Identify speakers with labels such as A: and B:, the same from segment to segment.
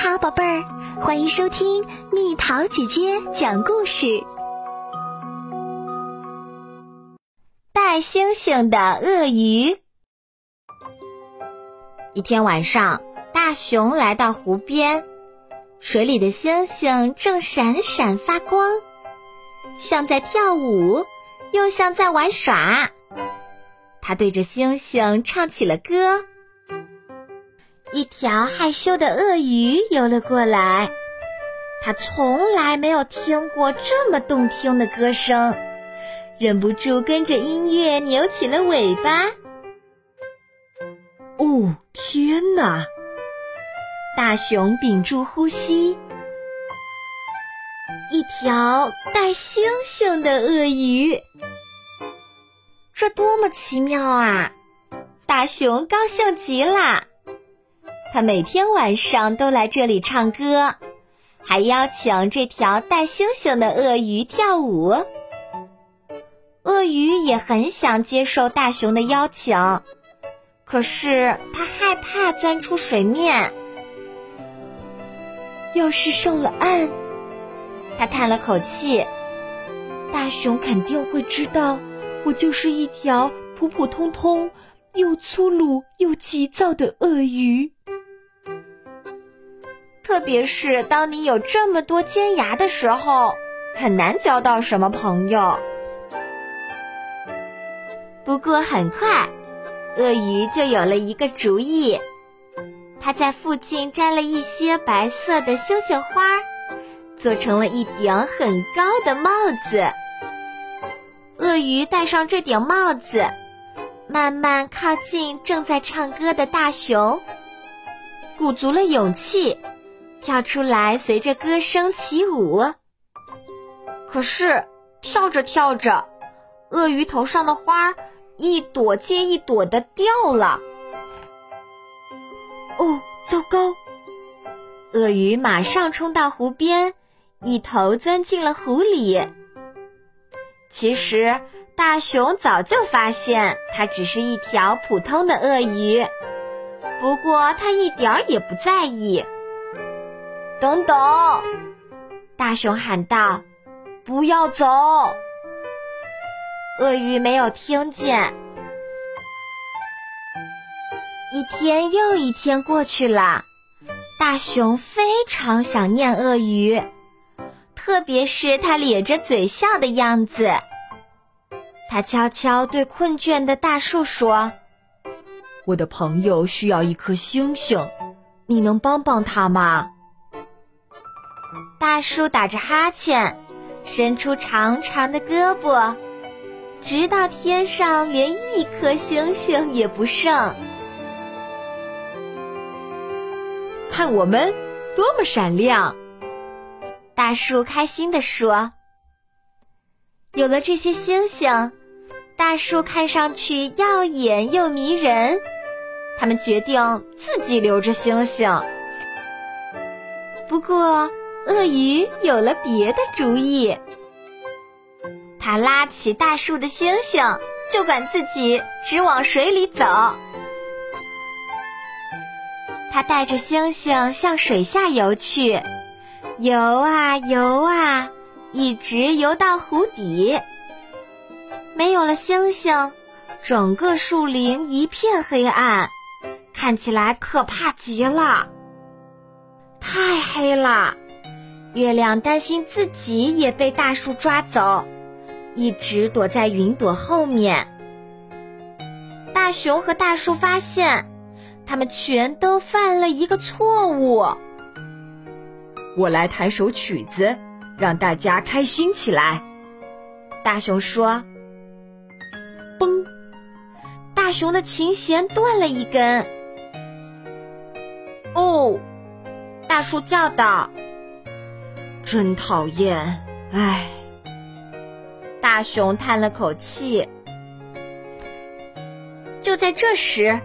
A: 好，宝贝儿，欢迎收听蜜桃姐姐讲故事。
B: 带星星的鳄鱼。一天晚上，大熊来到湖边，水里的星星正闪闪发光，像在跳舞，又像在玩耍。他对着星星唱起了歌。一条害羞的鳄鱼游了过来，它从来没有听过这么动听的歌声，忍不住跟着音乐扭起了尾巴。
C: 哦，天哪！
B: 大熊屏住呼吸。一条带星星的鳄鱼，这多么奇妙啊！大熊高兴极了。他每天晚上都来这里唱歌，还邀请这条带星星的鳄鱼跳舞。鳄鱼也很想接受大熊的邀请，可是他害怕钻出水面。
C: 要是上了岸，
B: 他叹了口气，
C: 大熊肯定会知道我就是一条普普通通、又粗鲁又急躁的鳄鱼。
B: 特别是当你有这么多尖牙的时候，很难交到什么朋友。不过很快，鳄鱼就有了一个主意。它在附近摘了一些白色的星星花，做成了一顶很高的帽子。鳄鱼戴上这顶帽子，慢慢靠近正在唱歌的大熊，鼓足了勇气。跳出来，随着歌声起舞。可是跳着跳着，鳄鱼头上的花一朵接一朵的掉了。
C: 哦，糟糕！
B: 鳄鱼马上冲到湖边，一头钻进了湖里。其实大熊早就发现它只是一条普通的鳄鱼，不过它一点儿也不在意。等等！大熊喊道：“不要走！”鳄鱼没有听见。一天又一天过去了，大熊非常想念鳄鱼，特别是它咧着嘴笑的样子。他悄悄对困倦的大树说：“
C: 我的朋友需要一颗星星，你能帮帮他吗？”
B: 大树打着哈欠，伸出长长的胳膊，直到天上连一颗星星也不剩。
C: 看我们多么闪亮！
B: 大树开心地说：“有了这些星星，大树看上去耀眼又迷人。他们决定自己留着星星。不过。”鳄鱼有了别的主意，它拉起大树的星星，就管自己直往水里走。它带着星星向水下游去，游啊游啊，一直游到湖底。没有了星星，整个树林一片黑暗，看起来可怕极了。太黑了。月亮担心自己也被大树抓走，一直躲在云朵后面。大熊和大树发现，他们全都犯了一个错误。
C: 我来弹首曲子，让大家开心起来。
B: 大熊说：“嘣！”大熊的琴弦断了一根。哦，大树叫道。
C: 真讨厌！唉，
B: 大熊叹了口气。就在这时，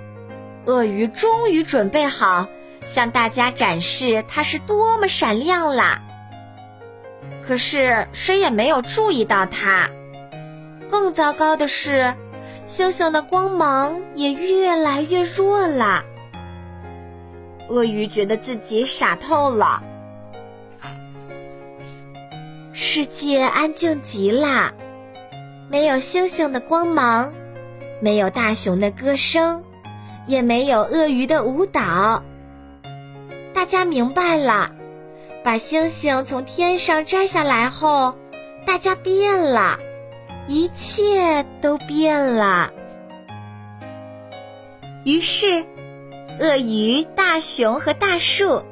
B: 鳄鱼终于准备好向大家展示它是多么闪亮啦。可是谁也没有注意到它。更糟糕的是，星星的光芒也越来越弱了。鳄鱼觉得自己傻透了。世界安静极了，没有星星的光芒，没有大熊的歌声，也没有鳄鱼的舞蹈。大家明白了，把星星从天上摘下来后，大家变了，一切都变了。于是，鳄鱼、大熊和大树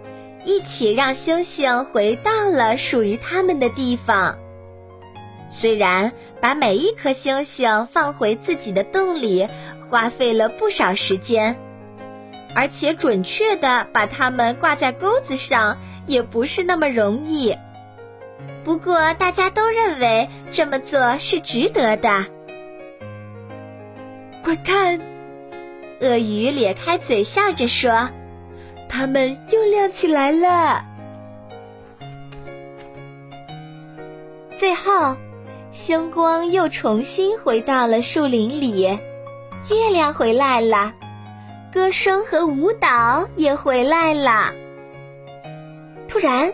B: 一起让星星回到了属于他们的地方。虽然把每一颗星星放回自己的洞里花费了不少时间，而且准确的把它们挂在钩子上也不是那么容易。不过，大家都认为这么做是值得的。
C: 快看！
B: 鳄鱼咧开嘴笑着说：“
C: 它们又亮起来了。”
B: 最后，星光又重新回到了树林里，月亮回来了，歌声和舞蹈也回来了。突然，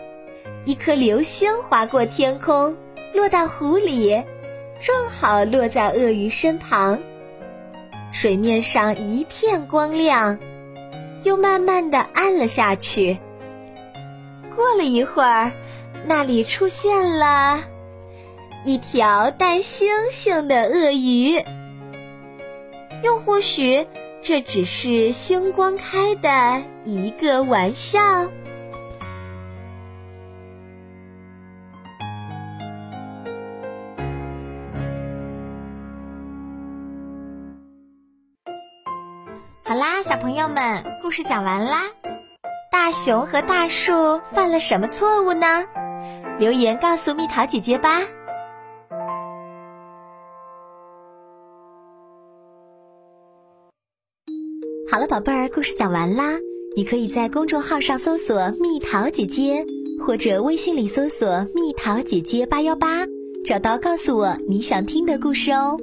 B: 一颗流星划过天空，落到湖里，正好落在鳄鱼身旁。水面上一片光亮，又慢慢的暗了下去。过了一会儿，那里出现了一条带星星的鳄鱼。又或许，这只是星光开的一个玩笑。小朋友们，故事讲完啦。大熊和大树犯了什么错误呢？留言告诉蜜桃姐姐吧。好了，宝贝儿，故事讲完啦。你可以在公众号上搜索“蜜桃姐姐”，或者微信里搜索“蜜桃姐姐八幺八”，找到告诉我你想听的故事哦。